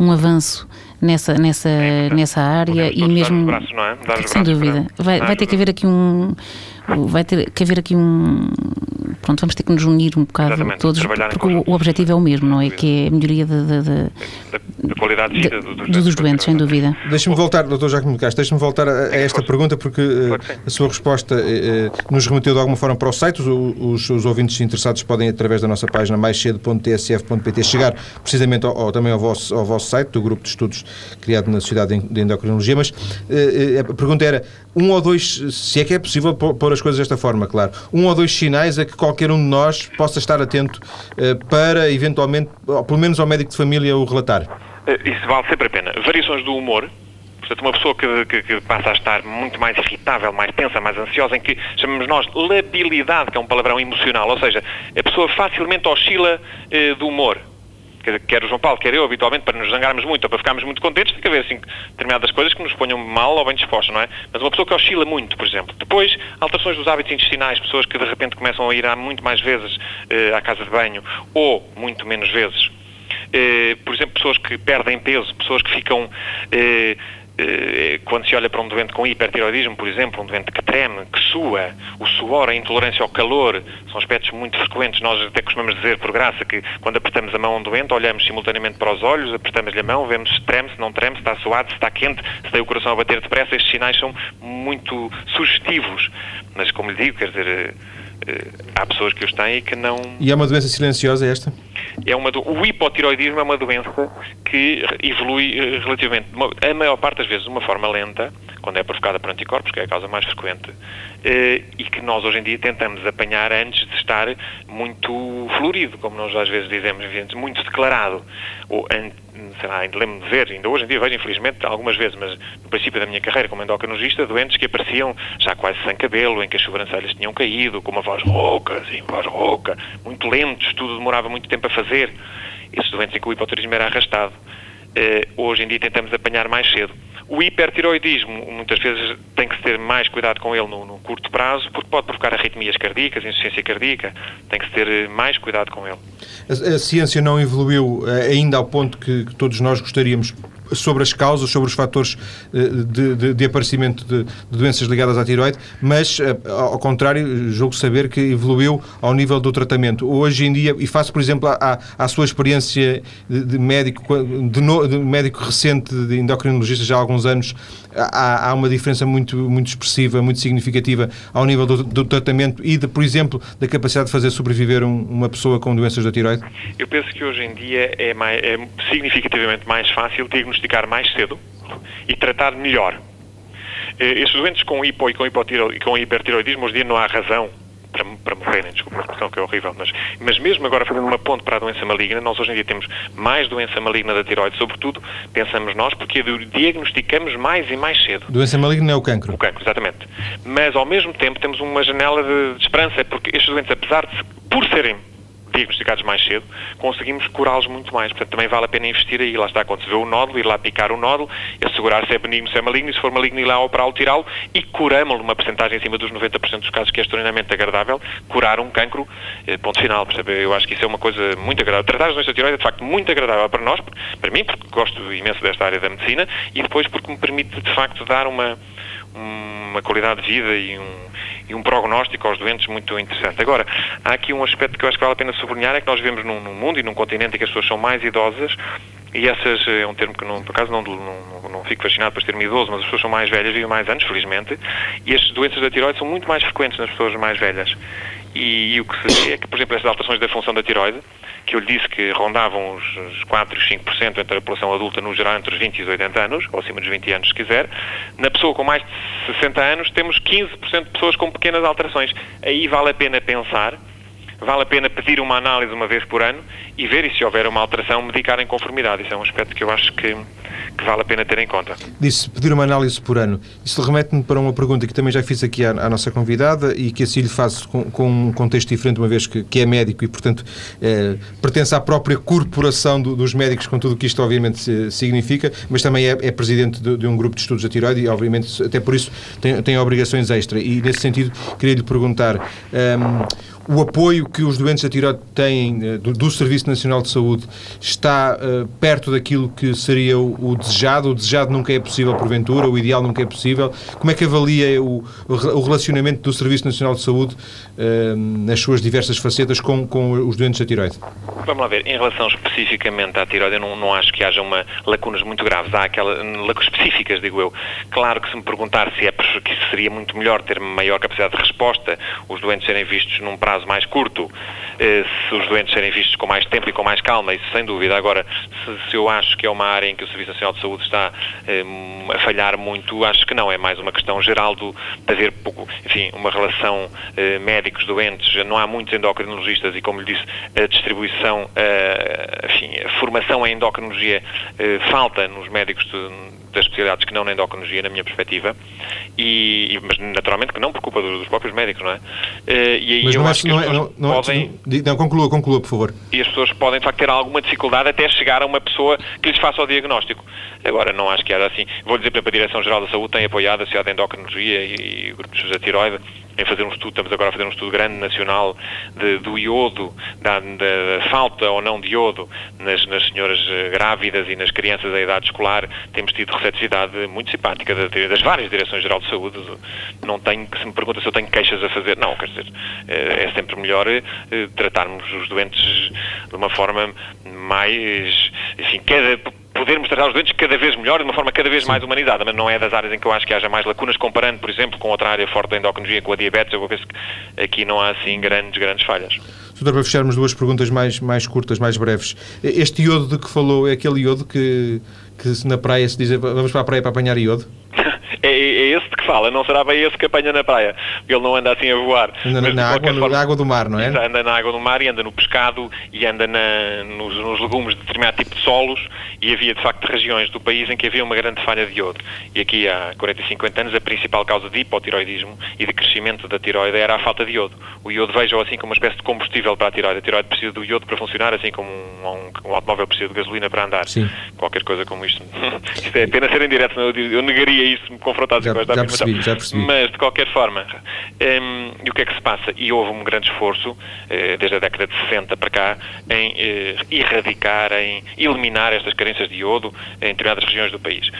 um avanço nessa, nessa, nessa área e mesmo. os braços, não é? Sem dúvida. para- Vai, vai ter que haver aqui um. Vai ter que haver aqui um. Pronto, vamos ter que nos unir um bocado Exatamente, todos, porque o, objetivo é o mesmo, não é? Que é a melhoria de- de- de- Da, da qualidade de vida de- dos, dos doentes, sem dúvida. Deixe-me voltar, Dr. Jacques Castro, deixe-me voltar a, a esta pergunta, porque sim. a sua resposta eh, nos remeteu de alguma forma para o site. Os, os, os ouvintes interessados podem, através da nossa página maiscedo.tsf.pt, chegar precisamente ao, ao- também ao vosso, ao vosso site, do grupo de estudos criado na Sociedade de Endocrinologia. Mas eh, a pergunta era: um ou dois, se é que é possível pô- pôr as coisas desta forma, claro, um ou dois sinais a que qualquer um de nós possa estar atento eh, para, eventualmente, pelo menos ao médico de família, o relatar. Eh, Isso vale sempre a pena. Variações do humor. Portanto, uma pessoa que, que- que passa a estar muito mais irritável, mais tensa, mais ansiosa, em que chamamos nós labilidade, que é um palavrão emocional, ou seja, a pessoa facilmente oscila eh, do humor. Quer, quer o João Paulo, quer eu, habitualmente, para nos zangarmos muito ou para ficarmos muito contentes, tem que haver assim, determinadas coisas que nos ponham mal ou bem dispostos, não é? Mas uma pessoa que oscila muito, por exemplo. Depois, alterações dos hábitos intestinais, pessoas que de repente começam a ir há muito mais vezes eh, à casa de banho ou muito menos vezes. Eh, por exemplo, pessoas que perdem peso, pessoas que ficam. eh, quando se olha para um doente com hipertiroidismo, por exemplo, um doente que treme, que sua, o suor, a intolerância ao calor, são aspectos muito frequentes. Nós até costumamos dizer, por graça, que quando apertamos a mão a um doente, olhamos simultaneamente para os olhos, apertamos-lhe a mão, vemos se treme, se não treme, se está suado, se está quente, se tem o coração a bater depressa. Estes sinais são muito sugestivos. Mas, como lhe digo, quer dizer, eh, eh, há pessoas que os têm e que não. E é uma doença silenciosa esta? É uma do... O hipotiroidismo é uma doença que evolui eh, relativamente, a maior parte das vezes, de uma forma lenta, quando é provocada por anticorpos, que é a causa mais frequente, eh, e que nós hoje em dia tentamos apanhar antes de estar muito florido, como nós às vezes dizemos, muito declarado. Ou, sei lá, ainda lembro de ver, ainda hoje em dia vejo, infelizmente, algumas vezes, mas no princípio da minha carreira como endocrinologista, doentes que apareciam já quase sem cabelo, em que as sobrancelhas tinham caído, com uma voz rouca, assim, voz rouca, muito lentos, tudo demorava muito tempo a fazer. Esses doentes em que o hipotiroidismo era arrastado. Eh, hoje em dia tentamos apanhar mais cedo. O hipertiroidismo, muitas vezes, tem que ter mais cuidado com ele no, no curto prazo, porque pode provocar arritmias cardíacas, insuficiência cardíaca, tem que se ter eh, mais cuidado com ele. A, a ciência não evoluiu eh, ainda ao ponto que, que todos nós gostaríamos sobre as causas, sobre os fatores eh, de, de- de aparecimento de, de doenças ligadas à tiroide, mas, eh, ao contrário, julgo saber que evoluiu ao nível do tratamento. Hoje em dia, e faço, por exemplo, à, à sua experiência de, médico, de, no- médico recente, de endocrinologista já há alguns anos, há, há uma diferença muito, muito expressiva, muito significativa ao nível do, do tratamento e, de, por exemplo, da capacidade de fazer sobreviver um- uma pessoa com doenças da tiroide? Eu penso que hoje em dia é, mais, é significativamente mais fácil diagnosticar mais cedo e tratar melhor. Eh, Estes doentes com hipo e com, hipotiro, e com hipertiroidismo, hoje em dia não há razão para, para morrerem, desculpa a expressão que é horrível, mas, mas mesmo agora fazendo uma ponte para a doença maligna, nós hoje em dia temos mais doença maligna da tiroide, sobretudo, pensamos nós, porque diagnosticamos mais e mais cedo. Doença maligna é o cancro. O cancro, exatamente. Mas, ao mesmo tempo, temos uma janela de, de esperança, porque estes doentes, apesar de, por serem diagnosticados mais cedo, conseguimos curá-los muito mais. Portanto, também vale a pena investir aí. Lá está, quando se vê o nódulo, ir lá picar o nódulo, assegurar se é benigno, se é maligno, e se for maligno, ir lá operá-lo, tirá-lo e curamos-lo numa porcentagem acima dos 90% dos casos, que é extraordinariamente agradável, curar um cancro, eh, ponto final. Percebe? Eu acho que isso é uma coisa muito agradável. Tratar as doenças da tiroide é, de facto, muito agradável para nós, para mim, porque gosto imenso desta área da medicina, e depois porque me permite, de facto, dar uma, uma qualidade de vida e um, e um prognóstico aos doentes muito interessante. Agora, há aqui um aspecto que eu acho que vale a pena sublinhar, é que nós vivemos num, num mundo e num continente em que as pessoas são mais idosas e essas, é um termo que não, por acaso não, não, não fico fascinado por ter-me idoso, mas as pessoas são mais velhas, vivem mais anos, felizmente, e as doenças da tiroide são muito mais frequentes nas pessoas mais velhas. E, e o que se vê é que, por exemplo, essas alterações da função da tiroide, que eu lhe disse que rondavam os, os 4 e 5% entre a população adulta no geral entre os 20 e os 80 anos, ou acima dos 20 anos se quiser, na pessoa com mais de 60 anos temos 15% de pessoas com pequenas alterações. Aí vale a pena pensar vale a pena pedir uma análise uma vez por ano e ver e se houver uma alteração medicar em conformidade. Isso é um aspecto que eu acho que, que vale a pena ter em conta. Disse pedir uma análise por ano. Isso remete-me para uma pergunta que também já fiz aqui à, à nossa convidada e que assim lhe faço com, com, um contexto diferente, uma vez que, que é médico e, portanto, é, pertence à própria corporação do, dos médicos, com tudo o que isto obviamente significa, mas também é, é presidente de, de, um grupo de estudos da tiroide e, obviamente, até por isso tem, tem obrigações extra. E, nesse sentido, queria lhe perguntar. Um, o apoio que os doentes da tiroide têm eh, do, do, Serviço Nacional de Saúde está uh, perto daquilo que seria o, o, desejado? O desejado nunca é possível, porventura, o ideal nunca é possível. Como é que avalia o, o relacionamento do Serviço Nacional de Saúde uh, nas suas diversas facetas com, com os doentes da tiroide? Vamos lá ver. Em relação especificamente à tiroide, eu não, não acho que haja uma lacunas muito graves. Há aquelas lacunas específicas, digo eu. Claro que se me perguntar se é que seria muito melhor ter maior capacidade de resposta, os doentes serem vistos num prazo prazo mais curto, eh, se os doentes serem vistos com mais tempo e com mais calma, isso sem dúvida. Agora, se, se eu acho que é uma área em que o Serviço Nacional de Saúde está eh, a falhar muito, acho que não. É mais uma questão geral do, de haver, enfim, uma relação eh, médicos-doentes. Não há muitos endocrinologistas e, como lhe disse, a distribuição, enfim, a formação em endocrinologia falta nos médicos de, das especialidades que não na endocrinologia, na minha perspectiva, e, mas naturalmente que não por culpa dos, dos próprios médicos, não é? E aí mas eu não acho é, que não, é, não, não, podem... Não, conclua, conclua, por favor. E as pessoas podem, de facto, ter alguma dificuldade até chegar a uma pessoa que lhes faça o diagnóstico. Agora, não acho que era assim. Vou dizer, para a Direção-Geral da Saúde tem apoiado a Sociedade de Endocrinologia e, e grupos da tiroide em fazer um estudo, estamos agora a fazer um estudo grande nacional de, do iodo, da, da, falta ou não de iodo nas, nas senhoras eh, grávidas e nas crianças da idade escolar. Temos tido receptividade muito simpática das várias Direções-Geral de Saúde. Não tenho, se me pergunta se eu tenho queixas a fazer, não, quer dizer, eh, é sempre melhor eh, tratarmos os doentes de uma forma mais, enfim, cada podermos tratar os doentes cada vez melhor, de uma forma cada vez mais humanizada, mas não é das áreas em que eu acho que haja mais lacunas, comparando, por exemplo, com outra área forte da endocrinologia, com a diabetes, eu penso que aqui não há, assim, grandes, grandes falhas. Doutor, para fecharmos duas perguntas mais, mais curtas, mais breves. Este iodo de que falou é aquele iodo que, que na praia se diz vamos para a praia para apanhar iodo? É, é esse que fala, não será bem esse que apanha na praia. Ele não anda assim a voar. Anda na, na água, forma, na água do mar, não é? Anda na água do mar e anda no pescado e anda na, nos, nos, legumes de determinado tipo de solos e havia de facto regiões do país em que havia uma grande falha de iodo. E aqui há 40 e 50 anos a principal causa de hipotiroidismo e de crescimento da tiroide era a falta de iodo. O iodo vejam assim como uma espécie de combustível para a tiroide. A tiroide precisa do iodo para funcionar, assim como um, um, um automóvel precisa de gasolina para andar. Sim. Qualquer coisa como isto. isto é apenas ser em direto, eu, eu negaria isso, me confrontasse já, esta já percebi, já percebi. Mas, de qualquer forma, um, e o que é que se passa? E houve um grande esforço, eh, desde a década de 60 para cá, em eh, erradicar, em eliminar estas carências de iodo em determinadas regiões do país.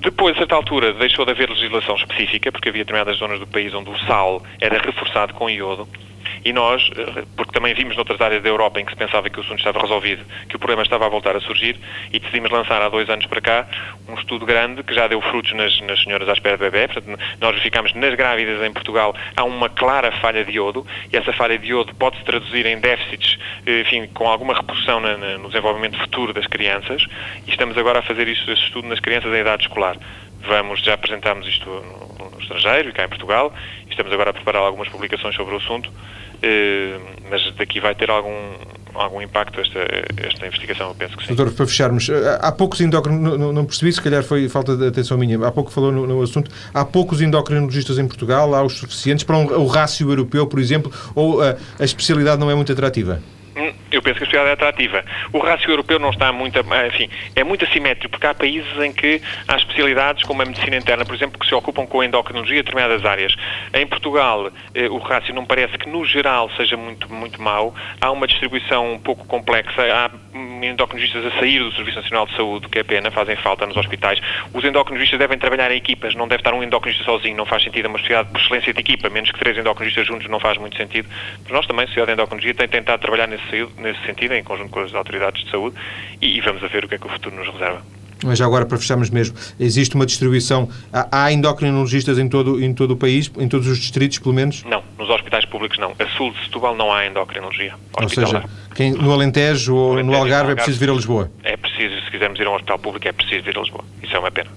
Depois, a certa altura, deixou de haver legislação específica, porque havia determinadas zonas do país onde o sal era reforçado com iodo, e nós, eh, porque também vimos noutras áreas da Europa em que se pensava que o assunto estava resolvido, que o problema estava a voltar a surgir, e decidimos lançar há dois anos para cá um estudo grande que já deu frutos nas, nas senhoras à espera de bebê. Portanto, nós verificamos nas grávidas em Portugal há uma clara falha de iodo, e essa falha de iodo pode-se traduzir em déficits, eh, enfim, com alguma repercussão na, na, no desenvolvimento futuro das crianças, e estamos agora a fazer isso, esse estudo nas crianças em idade escolar. Vamos, já apresentámos isto no, no estrangeiro e cá em Portugal, estamos agora a preparar algumas publicações sobre o assunto, eh, mas daqui vai ter algum, algum impacto esta, esta investigação, eu penso que sim. Doutor, para fecharmos, eh, há poucos endocrinologistas, não, não, percebi, se calhar foi falta de atenção minha, há pouco falou no, no assunto, há poucos endocrinologistas em Portugal, há os suficientes para um, o rácio europeu, por exemplo, ou a, eh, a especialidade não é muito atrativa? Hum, eu penso que a sociedade é atrativa. O rácio europeu não está muito, enfim, é muito assimétrico, porque há países em que há especialidades como a medicina interna, por exemplo, que se ocupam com a endocrinologia em determinadas áreas. Em Portugal, eh, o rácio não parece que, no geral, seja muito, muito mau. Há uma distribuição um pouco complexa. Há endocrinologistas a sair do Serviço Nacional de Saúde, que é pena, fazem falta nos hospitais. Os endocrinologistas devem trabalhar em equipas, não deve estar um endocrinologista sozinho, não faz sentido. É uma sociedade por excelência de equipa, menos que três endocrinologistas juntos não faz muito sentido. Mas nós também, a Sociedade de Endocrinologia, tem tentado trabalhar nesse, nesse sentido, em conjunto com as autoridades de saúde, e, e vamos a ver o que é que o futuro nos reserva. Mas já agora, para fecharmos mesmo, existe uma distribuição, há endocrinologistas em todo, em todo o país, em todos os distritos, pelo menos? Não, nos hospitais públicos não. A sul de Setúbal não há endocrinologia. Ou seja, quem, no Alentejo ou no Alentejo, no Algarve é preciso vir a Lisboa? É preciso, se quisermos ir a um hospital público, é preciso vir a Lisboa. Isso é uma pena.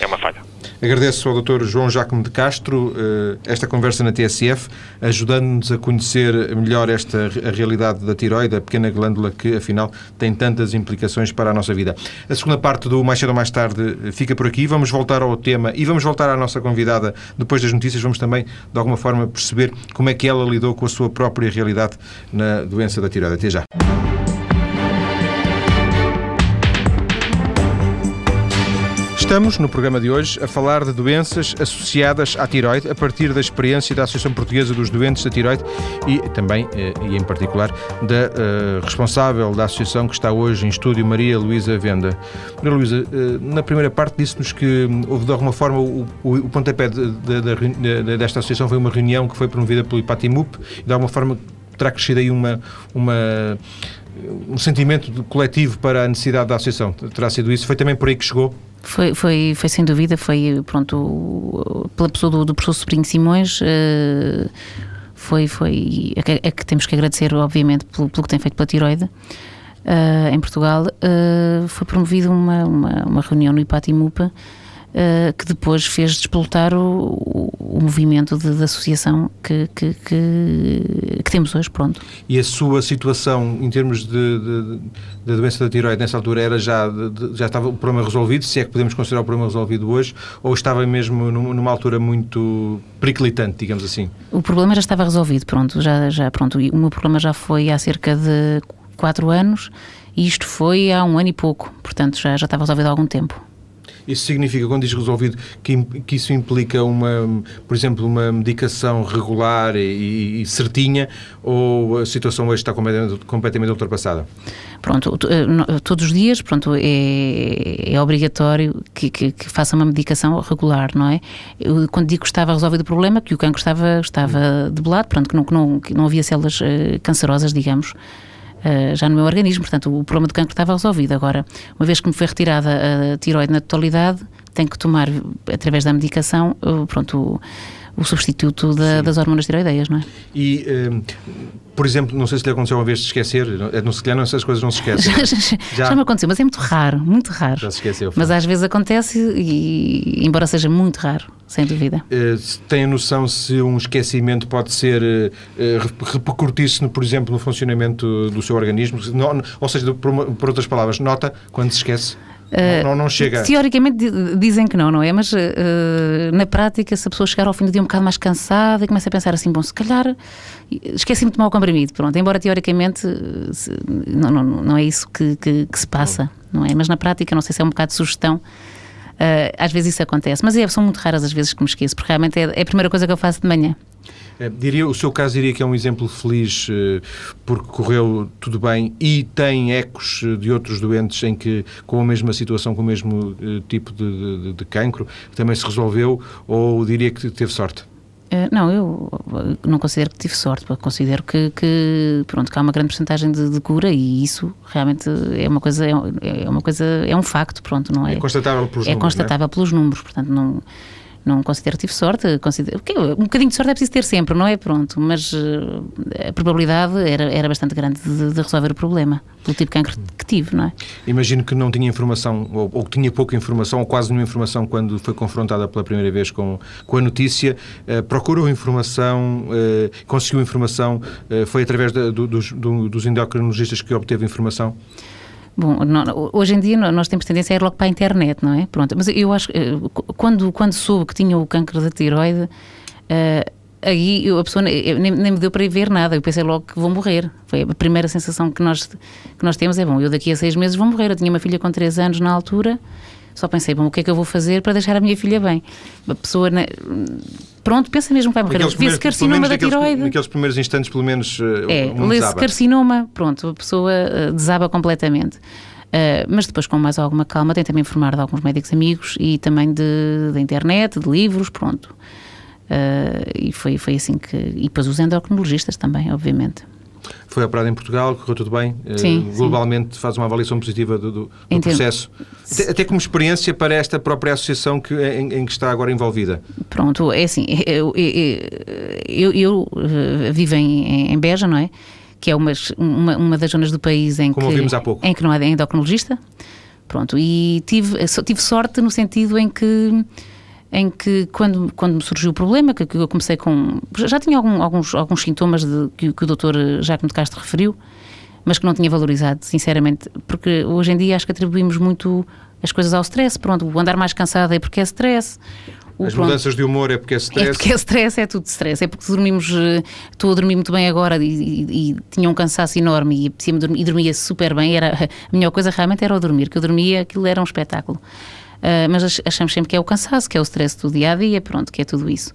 É uma falha. Agradeço ao Dr. João Jacome de Castro eh, esta conversa na TSF, ajudando-nos a conhecer melhor esta a realidade da tiroide, a pequena glândula que, afinal, tem tantas implicações para a nossa vida. A segunda parte do Mais Cedo ou Mais Tarde fica por aqui. Vamos voltar ao tema e vamos voltar à nossa convidada depois das notícias. Vamos também, de alguma forma, perceber como é que ela lidou com a sua própria realidade na doença da tiroide. Até já. Estamos, no programa de hoje, a falar de doenças associadas à tiroide, a partir da experiência da Associação Portuguesa dos Doentes da Tiroide e também, eh, e em particular, da uh, responsável da associação que está hoje em estúdio, Maria Luísa Venda. Maria Luísa, uh, na primeira parte disse-nos que houve, de alguma forma, o, o, o pontapé de, de, de, desta associação foi uma reunião que foi promovida pelo IPATIMUP e, de alguma forma, terá crescido aí uma, uma um sentimento coletivo para a necessidade da associação. Terá sido isso? Foi também por aí que chegou? Foi, foi, foi sem dúvida, foi pronto, pela pessoa do, do professor Sobrinho Simões, uh, foi, foi é que, é que, temos que agradecer, obviamente, pelo, pelo que tem feito pela tiroide. Uh, em Portugal, uh, foi promovida uma, uma, uma, reunião no IPATIMUPA uh, que depois fez despoltar o, o movimento de, de associação que, que, que, que, temos hoje, pronto. E a sua situação em termos de, de doença da tiroide nessa altura era já, já estava o problema resolvido, se é que podemos considerar o problema resolvido hoje, ou estava mesmo numa altura muito periclitante, digamos assim? O problema já estava resolvido, pronto, já, já pronto, o meu problema já foi há cerca de quatro anos e isto foi há um ano e pouco, portanto já, já estava resolvido há algum tempo. Isso significa, quando diz resolvido, que, que isso implica uma, por exemplo, uma medicação regular e, e certinha ou a situação hoje está completamente, completamente ultrapassada? Pronto, eh, todos os dias, pronto, é, é obrigatório que, que, que, faça uma medicação regular, não é? Eu, quando digo que estava resolvido o problema, que o cancro estava, estava debelado, pronto, que não, que não, que não havia células uh, cancerosas, digamos, uh, já no meu organismo, portanto o problema do cancro estava resolvido. Agora, uma vez que me foi retirada a tiroide na totalidade, tenho que tomar, através da medicação, pronto, o substituto da, das hormonas tiroideias, não é? E, um, por exemplo, não sei se lhe aconteceu uma vez de esquecer, não, se calhar não, essas coisas não se esquecem. já, já, já, já, me aconteceu, mas é muito raro, muito raro. Já se esqueceu. Mas às vezes acontece e, embora seja muito raro, sem dúvida. Uh, tem a noção se um esquecimento pode ser, uh, repercutir-se, por exemplo, no funcionamento do seu organismo? Não, ou seja, por, por outras palavras, nota quando se esquece? Não, não, não, chega. Teoricamente dizem que não, não é? Mas uh, na prática, se a pessoa chegar ao fim do dia um bocado mais cansada e começa a pensar assim, bom, se calhar esqueci-me de tomar o comprimido, pronto. Embora teoricamente se, não, não, não é isso que, que, que se passa, não é? Mas na prática, não sei se é um bocado de sugestão. Uh, às vezes isso acontece, mas é, são muito raras as vezes que me esqueço, porque realmente é, é a primeira coisa que eu faço de manhã. É, diria, o seu caso diria que é um exemplo feliz eh, porque correu tudo bem e tem ecos de outros doentes em que, com a mesma situação, com o mesmo eh, tipo de, de, de cancro, também se resolveu ou diria que teve sorte? Não, eu não considero que tive sorte, considero que, que, pronto, que há uma grande porcentagem de, de, cura e isso realmente é uma coisa, é, é, uma coisa, é um facto, pronto, não é? É constatável pelos é números. É constatável pelos números, portanto não não considero que tive sorte. Considero, um bocadinho de sorte é preciso ter sempre, não é? Pronto, mas uh, a probabilidade era, era bastante grande de, de, resolver o problema, pelo tipo de cancro que tive, não é? Imagino que não tinha informação, ou, ou tinha pouca informação, ou quase nenhuma informação quando foi confrontada pela primeira vez com, com a notícia. Uh, procurou informação, uh, conseguiu informação, foi através de, do, dos, do, dos endocrinologistas que obteve informação? Bom, não, hoje em dia nós temos tendência a ir logo para a internet, não é? Pronto, mas eu acho que eh, quando, quando soube que tinha o câncer da tiroide, uh, aí a pessoa nem, nem, me deu para ir ver nada. Eu pensei logo que vou morrer. Foi a primeira sensação que nós, que nós temos: é bom, eu daqui a seis meses vou morrer. Eu tinha uma filha com três anos na altura. Só pensei, bom, o que é que eu vou fazer para deixar a minha filha bem? A pessoa, né, pronto, pensa mesmo que vai morrer. Vê-se carcinoma da tiroide. Naqueles primeiros instantes, pelo menos, eh, é, lê-se carcinoma, pronto, a pessoa uh, desaba completamente. Uh, mas depois, com mais alguma calma, tentei-me informar de alguns médicos amigos e também da internet, de livros, pronto. Uh, e foi, foi assim que. E depois os endocrinologistas também, obviamente. Foi operado em Portugal, correu tudo bem. Eh, sim, uh, globalmente sim. faz uma avaliação positiva do, do, do processo. Até, até, como experiência para esta própria associação que, em, em, que está agora envolvida. Pronto, é assim, eu, eu, eu, eu vivo em, em Beja, não é? Que é uma, uma, uma das zonas do país em como que, há pouco. em que não há endocrinologista. Pronto, e tive, tive sorte no sentido em que em que quando, quando me surgiu o problema, que, que eu comecei com... Já tinha algum, alguns, alguns sintomas de, que, que o doutor Jacques de Castro referiu, mas que não tinha valorizado, sinceramente, porque hoje em dia acho que atribuímos muito as coisas ao stress, pronto, o andar mais cansado é porque é stress, o, As pronto, mudanças de humor é porque é stress? É porque é stress, é tudo stress. É porque dormimos, eh, estou a dormir muito bem agora e, e, e tinha um cansaço enorme e, e dormia super bem. Era, a melhor coisa realmente era o dormir, que eu dormia, aquilo era um espetáculo. Uh, mas achamos sempre que é o cansaço, que é o stress do dia a dia, pronto, que é tudo isso.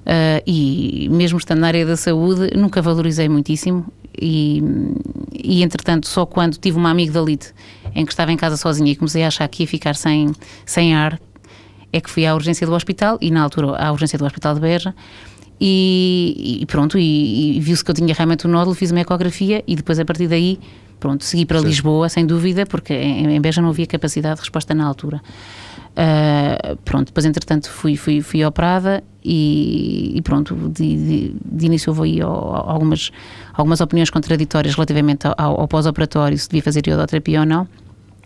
Uh, e mesmo estando na área da saúde, nunca valorizei muitíssimo. E, e entretanto, só quando tive uma amiga da Lite em que estava em casa sozinha e comecei a achar que ia ficar sem, sem ar, é que fui à urgência do hospital e na altura à urgência do hospital de Beja e, e pronto, e, e viu-se que eu tinha realmente um nódulo, fiz uma ecografia e depois a partir daí, pronto, segui para Sim. Lisboa sem dúvida, porque em, em Beja não havia capacidade de resposta na altura. Uh, pronto, depois entretanto fui, fui, fui operada e, e pronto, de, de, de, início houve aí algumas, algumas opiniões contraditórias relativamente ao, ao pós-operatório, se devia fazer iodoterapia ou não,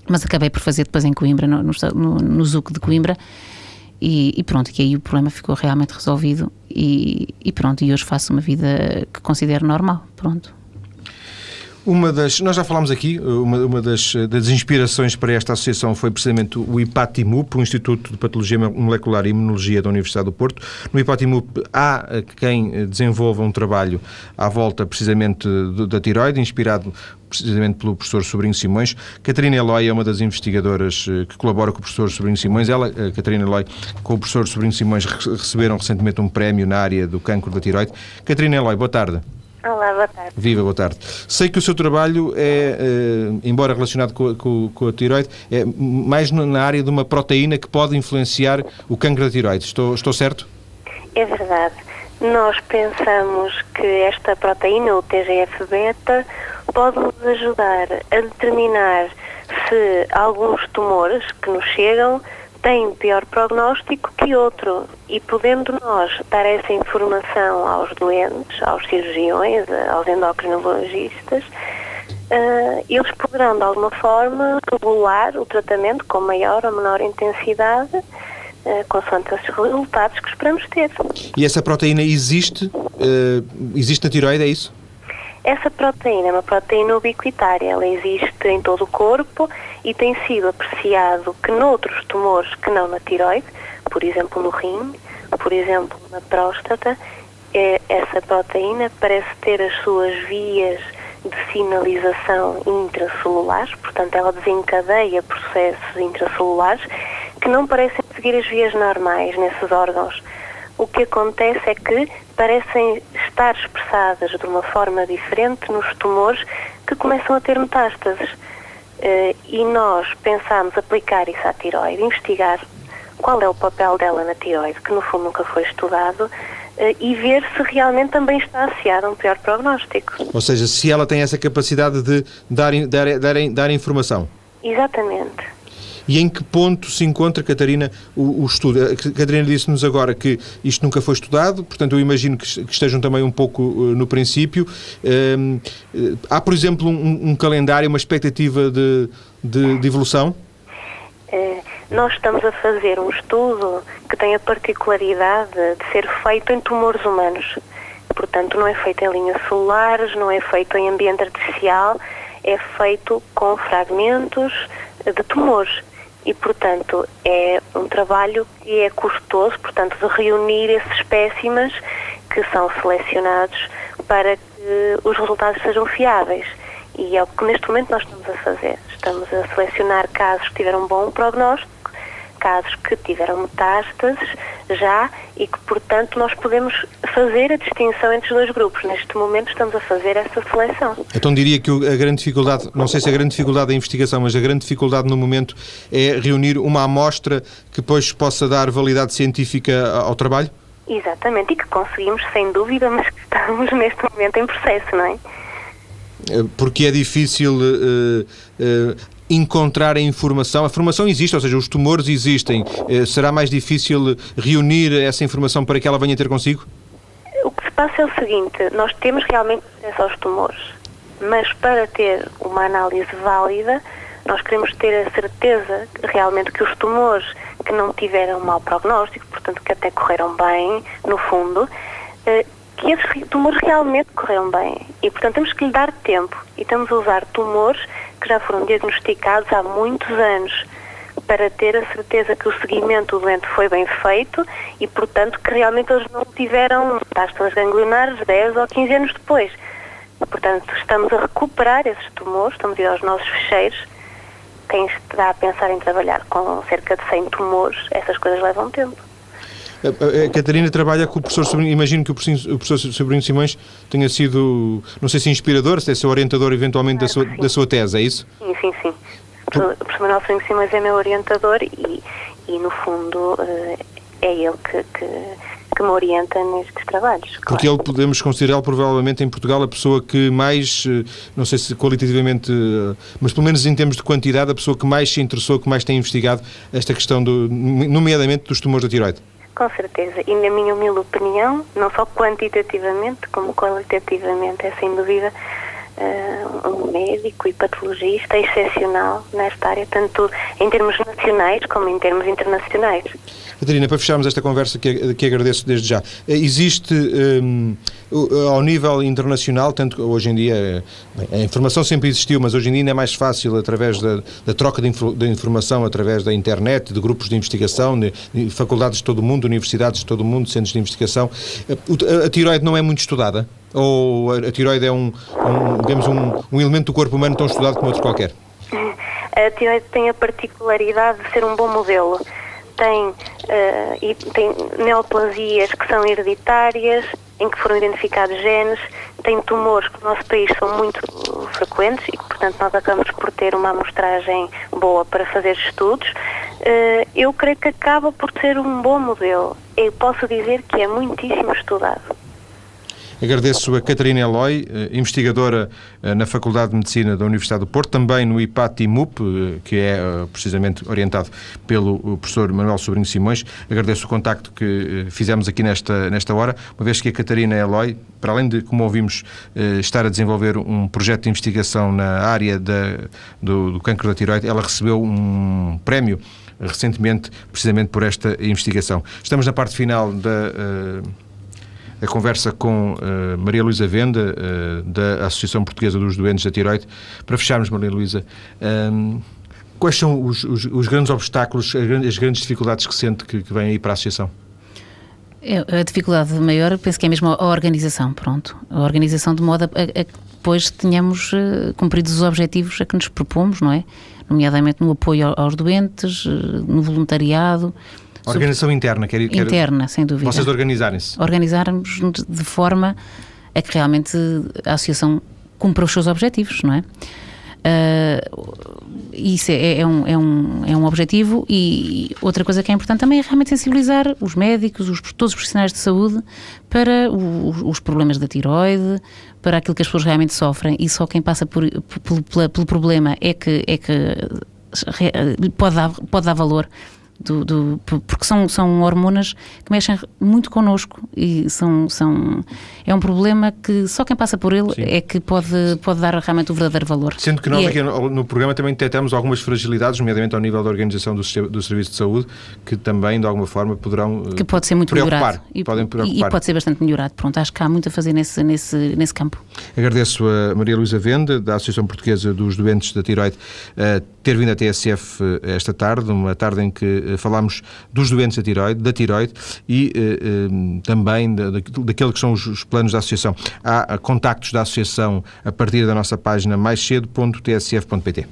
mas acabei por fazer depois em Coimbra, no, no, no ZUC de Coimbra, e, e, pronto, que aí o problema ficou realmente resolvido e, e pronto, e hoje faço uma vida que considero normal, pronto. Uma das, nós já falámos aqui, uma, uma das, das, inspirações para esta associação foi precisamente o IPATIMUP, o Instituto de Patologia Molecular e Imunologia da Universidade do Porto. No IPATIMUP há quem desenvolva um trabalho à volta precisamente da tiroide, inspirado precisamente pelo professor Sobrinho Simões. Catarina Eloy é uma das investigadoras eh, que colabora com o professor Sobrinho Simões. Ela, eh, Catarina Eloy, com o professor Sobrinho Simões receberam recentemente um prémio na área do cancro da tiroide. Catarina Eloy, boa tarde. Olá, boa tarde. Viva, boa tarde. Sei que o seu trabalho é, eh, embora relacionado com a, com, com a, tiroide, é mais na área de uma proteína que pode influenciar o cancro da tiroide. Estou, estou certo? É verdade. Nós pensamos que esta proteína, o TGF-beta, pode nos ajudar a determinar se alguns tumores que nos chegam tem pior prognóstico que outro e podendo nós dar essa informação aos doentes, aos cirurgiões, aos endocrinologistas, uh, eles poderão de alguma forma regular o tratamento com maior ou menor intensidade uh, consoante os resultados que esperamos ter. E essa proteína existe? Uh, existe na tiroide, é isso? Essa proteína é uma proteína ubiquitária, ela existe em todo o corpo e tem sido apreciado que noutros tumores que não na tiroide, por exemplo no rim, por exemplo na próstata, é, essa proteína parece ter as suas vias de sinalização intracelulares, portanto ela desencadeia processos intracelulares que não parecem seguir as vias normais nesses órgãos o que acontece é que parecem estar expressadas de uma forma diferente nos tumores que começam a ter metástases. Uh, e nós pensamos aplicar isso à tiroide, investigar qual é o papel dela na tiroide, que no fundo nunca foi estudado, uh, e ver se realmente também está associada a um pior prognóstico. Ou seja, se ela tem essa capacidade de dar, dar, dar, dar informação. Exatamente. E em que ponto se encontra, Catarina, o, o estudo? A Catarina disse-nos agora que isto nunca foi estudado, portanto eu imagino que, que estejam também um pouco uh, no princípio. Uh, há, por exemplo, um, um, calendário, uma expectativa de, de, de evolução? Eh, nós estamos a fazer um estudo que tem a particularidade de ser feito em tumores humanos. Portanto, não é feito em linhas celulares, não é feito em ambiente artificial, é feito com fragmentos de tumores e, portanto, é um trabalho que é custoso, portanto, de reunir esses espécimes que são selecionados para que os resultados sejam fiáveis. E é o que neste momento nós estamos a fazer. Estamos a selecionar casos que tiveram um bom prognóstico, casos que tiveram metástases já e que, portanto, nós podemos fazer a distinção entre os dois grupos. Neste momento estamos a fazer essa seleção. Então diria que a grande dificuldade, não sei se a grande dificuldade da investigação, mas a grande dificuldade no momento é reunir uma amostra que depois possa dar validade científica ao trabalho? Exatamente, e que conseguimos, sem dúvida, mas que estamos neste momento em processo, não é? Eh, porque é difícil uh, uh, encontrar a informação. A informação existe, ou seja, os tumores existem. Uh, será mais difícil reunir essa informação para que ela venha ter consigo? O que se passa é o seguinte: nós temos realmente acesso aos tumores, mas para ter uma análise válida, nós queremos ter a certeza realmente que os tumores que não tiveram mau prognóstico, portanto que até correram bem, no fundo, que esses tumores realmente correram bem. E, portanto, temos que lhe dar tempo. E estamos a usar tumores que já foram diagnosticados há muitos anos para ter a certeza que o seguimento do doente foi bem feito e, portanto, que realmente eles não tiveram metástases ganglionares 10 ou 15 anos depois. Portanto, estamos a recuperar esses tumores, estamos a ir aos nossos fecheiros. Quem está a pensar em trabalhar com cerca de 100 tumores, essas coisas levam tempo. A, Catarina trabalha com o professor Sobrinho, imagino que o professor, o professor Sobrinho Simões tenha sido, não sei se inspirador, se é seu orientador eventualmente da sua, da sua tese, é isso? Sim, sim, sim. O professor Manuel Sobrinho Simões é meu orientador e, e no fundo, eh, é ele que, que que me orienta nestes trabalhos. Porque claro. ele podemos considerá-lo provavelmente em Portugal a pessoa que mais, eh, não sei se qualitativamente, eh, mas pelo menos em termos de quantidade, a pessoa que mais se interessou, que mais tem investigado esta questão, do, nomeadamente dos tumores da tiroide. Com certeza. E na minha humilde opinião, não só quantitativamente, como qualitativamente, é sem dúvida uh, um médico e patologista excepcional nesta área, tanto em termos nacionais como em termos internacionais. Catarina, para fecharmos esta conversa, que, que agradeço desde já, eh, existe um, ao nível internacional, tanto hoje em dia, bem, a informação sempre existiu, mas hoje em dia é mais fácil através da, da troca de, de, informação, através da internet, de grupos de investigação, de, de, faculdades de todo o mundo, universidades de todo o mundo, centros de investigação. A, a tiroide não é muito estudada? Ou a, a tiroide é um, um digamos, um, um elemento do corpo humano tão estudado como outro qualquer? A tiroide tem a particularidade de ser um bom modelo tem, uh, e tem neoplasias que são hereditárias, em que foram identificados genes, tem tumores que no nosso país são muito frequentes e que, portanto, nós acabamos por ter uma amostragem boa para fazer estudos. Uh, eu creio que acaba por ser um bom modelo. Eu posso dizer que é muitíssimo estudado. Agradeço a Catarina Eloy, eh, investigadora eh, na Faculdade de Medicina da Universidade do Porto, também no IPAT-IMUP, eh, que é precisamente orientado pelo professor Manuel Sobrinho Simões. Agradeço o contacto que fizemos aqui nesta, nesta hora, uma vez que a Catarina Eloy, para além de, como ouvimos, estar a desenvolver um projeto de investigação na área da, do, do cancro da tiroide, ela recebeu um prémio recentemente, precisamente por esta investigação. Estamos na parte final da a conversa com uh, Maria Luísa Venda, uh, da Associação Portuguesa dos Doentes da Tiroide. Para fecharmos, Maria Luísa, um, ehm, quais são os, os, os, grandes obstáculos, as grandes dificuldades que sente que, que vêm aí para a Associação? É, a dificuldade maior, penso que é mesmo a organização, pronto. A organização de modo a, a que depois tenhamos uh, cumprido os objetivos a que nos propomos, não é? Nomeadamente no apoio aos doentes, no voluntariado, Organização interna, quer, quer Interna, sem dúvida. Vocês organizarem-se. Organizarmos de forma a que realmente a associação cumpra os seus objetivos, não é? Uh, isso é, é, um, é, um, é um objetivo e outra coisa que é importante também é realmente sensibilizar os médicos, os, todos os profissionais de saúde para os, os problemas da tiroide, para aquilo que as pessoas realmente sofrem e só quem passa por, por, pelo, pelo problema é que, é que pode, dar, pode dar valor do, do, porque são, são hormonas que mexem muito connosco e são, são, é um problema que só quem passa por ele Sim. é que pode, pode dar realmente o verdadeiro valor. Sendo que nós e aqui é... no, programa também detectamos algumas fragilidades, nomeadamente ao nível da organização do, do Serviço de Saúde, que também de alguma forma poderão que pode ser muito melhorado e, podem preocupar. e pode ser bastante melhorado. Pronto, acho que há muito a fazer nesse, nesse, nesse campo. Agradeço a Maria Luísa Venda, da Associação Portuguesa dos Doentes da Tiroide, ter vindo à TSF esta tarde, uma tarde em que falámos dos doentes da tiroide, da tiroide e também daqueles que são os planos da Associação. Há contactos da Associação a partir da nossa página mais cedo.tsf.pt.